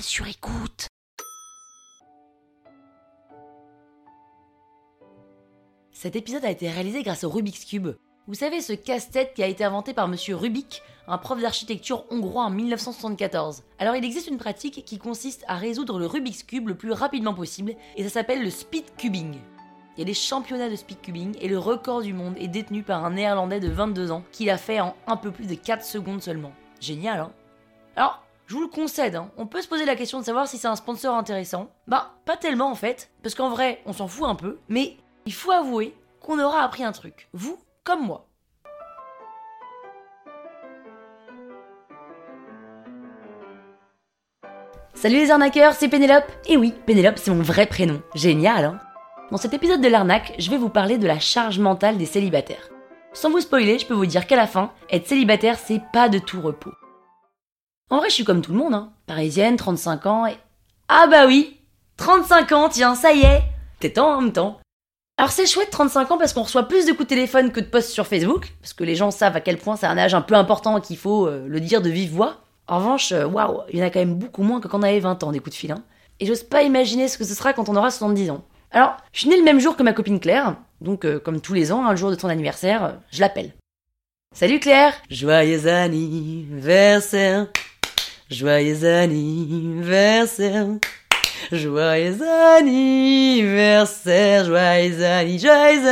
sur écoute. Cet épisode a été réalisé grâce au Rubik's Cube. Vous savez, ce casse-tête qui a été inventé par monsieur Rubik, un prof d'architecture hongrois en 1974. Alors, il existe une pratique qui consiste à résoudre le Rubik's Cube le plus rapidement possible, et ça s'appelle le speed cubing. Il y a des championnats de speed cubing et le record du monde est détenu par un néerlandais de 22 ans qui l'a fait en un peu plus de 4 secondes seulement. Génial, hein? Alors, je vous le concède, hein, on peut se poser la question de savoir si c'est un sponsor intéressant. Bah, pas tellement en fait, parce qu'en vrai, on s'en fout un peu, mais il faut avouer qu'on aura appris un truc, vous comme moi. Salut les arnaqueurs, c'est Pénélope. Et oui, Pénélope, c'est mon vrai prénom. Génial, hein Dans cet épisode de l'arnaque, je vais vous parler de la charge mentale des célibataires. Sans vous spoiler, je peux vous dire qu'à la fin, être célibataire, c'est pas de tout repos. En vrai, je suis comme tout le monde, hein. Parisienne, 35 ans et... Ah bah oui 35 ans, tiens, ça y est T'es temps en même temps. Alors c'est chouette 35 ans parce qu'on reçoit plus de coups de téléphone que de posts sur Facebook, parce que les gens savent à quel point c'est un âge un peu important qu'il faut euh, le dire de vive voix. En revanche, euh, waouh, il y en a quand même beaucoup moins que quand on avait 20 ans des coups de fil. Hein. Et j'ose pas imaginer ce que ce sera quand on aura 70 ans. Alors, je suis née le même jour que ma copine Claire, donc euh, comme tous les ans, hein, le jour de ton anniversaire, je l'appelle. Salut Claire Joyeux anniversaire Joyeux anniversaire. Joyeux anniversaire, joyeux anniversaire, joyeux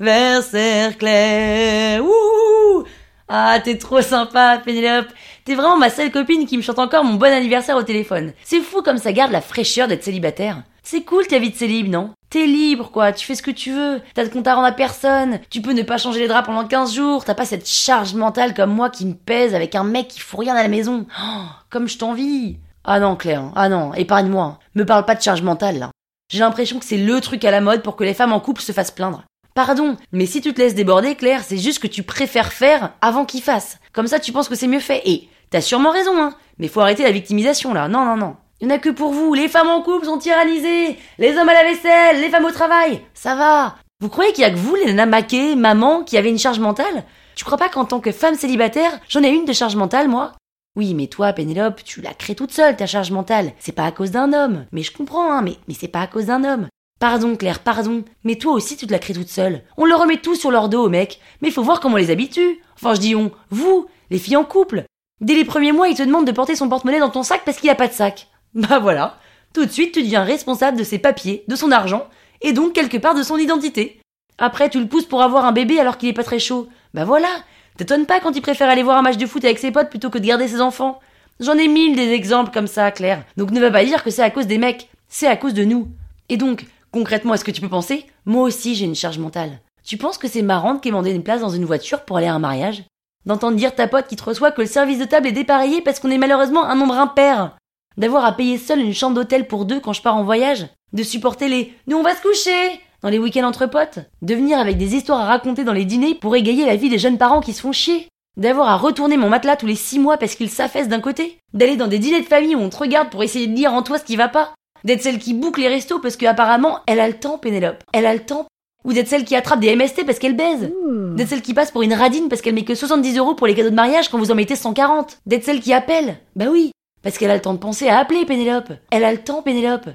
anniversaire Claire. Wouh Ah, t'es trop sympa Pénélope. T'es vraiment ma seule copine qui me chante encore mon bon anniversaire au téléphone. C'est fou comme ça garde la fraîcheur d'être célibataire. C'est cool ta vie de célib, non? T'es libre, quoi, tu fais ce que tu veux, t'as de compte à rendre à personne, tu peux ne pas changer les draps pendant 15 jours, t'as pas cette charge mentale comme moi qui me pèse avec un mec qui fout rien à la maison. Oh, comme je t'envie. Ah non, Claire, ah non, épargne-moi. Me parle pas de charge mentale, là. J'ai l'impression que c'est le truc à la mode pour que les femmes en couple se fassent plaindre. Pardon, mais si tu te laisses déborder, Claire, c'est juste que tu préfères faire avant qu'il fasse. Comme ça, tu penses que c'est mieux fait. Et t'as sûrement raison, hein. Mais faut arrêter la victimisation, là. Non, non, non. Il n'y en a que pour vous. Les femmes en couple sont tyrannisées. Les hommes à la vaisselle, les femmes au travail. Ça va. Vous croyez qu'il y a que vous, les nanas maquées, maman, qui avez une charge mentale? Tu crois pas qu'en tant que femme célibataire, j'en ai une de charge mentale, moi? Oui, mais toi, Pénélope, tu la crées toute seule, ta charge mentale. C'est pas à cause d'un homme. Mais je comprends, hein, mais, mais c'est pas à cause d'un homme. Pardon, Claire, pardon. Mais toi aussi, tu te la crées toute seule. On leur remet tout sur leur dos, mec. Mais faut voir comment on les habitue. Enfin, je dis on. Vous, les filles en couple. Dès les premiers mois, ils te demandent de porter son porte-monnaie dans ton sac parce qu'il a pas de sac. Bah voilà. Tout de suite, tu deviens responsable de ses papiers, de son argent, et donc quelque part de son identité. Après, tu le pousses pour avoir un bébé alors qu'il est pas très chaud. Bah voilà. T'étonnes pas quand il préfère aller voir un match de foot avec ses potes plutôt que de garder ses enfants. J'en ai mille des exemples comme ça, Claire. Donc ne va pas dire que c'est à cause des mecs. C'est à cause de nous. Et donc, concrètement, est-ce que tu peux penser? Moi aussi, j'ai une charge mentale. Tu penses que c'est marrant de quémander une place dans une voiture pour aller à un mariage? D'entendre dire ta pote qui te reçoit que le service de table est dépareillé parce qu'on est malheureusement un nombre impair D'avoir à payer seul une chambre d'hôtel pour deux quand je pars en voyage De supporter les « nous on va se coucher !» dans les week-ends entre potes, de venir avec des histoires à raconter dans les dîners pour égayer la vie des jeunes parents qui se font chier, d'avoir à retourner mon matelas tous les six mois parce qu'il s'affaisse d'un côté, d'aller dans des dîners de famille où on te regarde pour essayer de lire en toi ce qui va pas, d'être celle qui boucle les restos parce qu'apparemment elle a le temps, Pénélope, elle a le temps, ou d'être celle qui attrape des MST parce qu'elle baise, d'être celle qui passe pour une radine parce qu'elle met que 70 euros pour les cadeaux de mariage quand vous en mettez 140, d'être celle qui appelle, bah oui, parce qu'elle a le temps de penser à appeler Pénélope. Elle a le temps, Pénélope.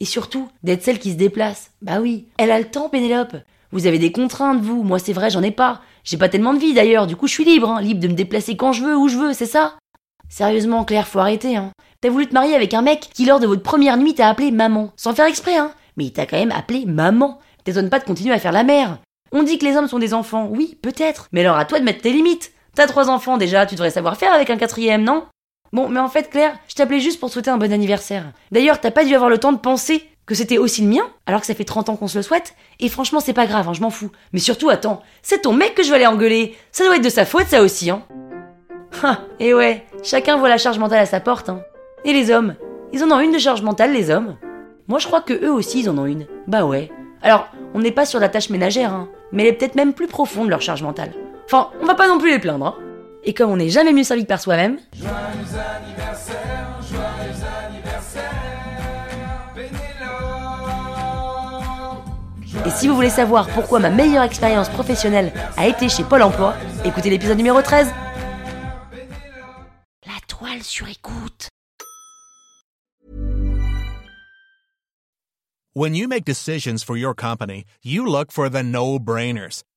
Et surtout, d'être celle qui se déplace. Bah oui, elle a le temps, Pénélope. Vous avez des contraintes, vous. Moi, c'est vrai, j'en ai pas. J'ai pas tellement de vie, d'ailleurs. Du coup, je suis libre, hein. Libre de me déplacer quand je veux, où je veux, c'est ça? Sérieusement, Claire, faut arrêter, hein. T'as voulu te marier avec un mec qui, lors de votre première nuit, t'a appelé maman. Sans faire exprès, hein. Mais il t'a quand même appelé maman. T'étonnes pas de continuer à faire la mère. On dit que les hommes sont des enfants. Oui, peut-être. Mais alors à toi de mettre tes limites. T'as trois enfants déjà, tu devrais savoir faire avec un quatrième, non? Bon, mais en fait, Claire, je t'appelais juste pour souhaiter un bon anniversaire. D'ailleurs, t'as pas dû avoir le temps de penser que c'était aussi le mien, alors que ça fait 30 ans qu'on se le souhaite, et franchement, c'est pas grave, hein, je m'en fous. Mais surtout, attends, c'est ton mec que je vais aller engueuler. Ça doit être de sa faute, ça aussi, hein. Ah, et ouais, chacun voit la charge mentale à sa porte, hein. Et les hommes? Ils en ont une de charge mentale, les hommes? Moi, je crois que eux aussi, ils en ont une. Bah ouais. Alors, on n'est pas sur la tâche ménagère, hein, mais elle est peut-être même plus profonde, leur charge mentale. Enfin, on va pas non plus les plaindre, hein. Et comme on n'est jamais mieux servi que par soi-même. Joyeux anniversaire, joyeux anniversaire, Et si vous voulez savoir pourquoi ma meilleure expérience professionnelle a été chez Pôle emploi, écoutez l'épisode numéro 13. La toile sur écoute. When you make decisions for your company, you look for the no-brainers.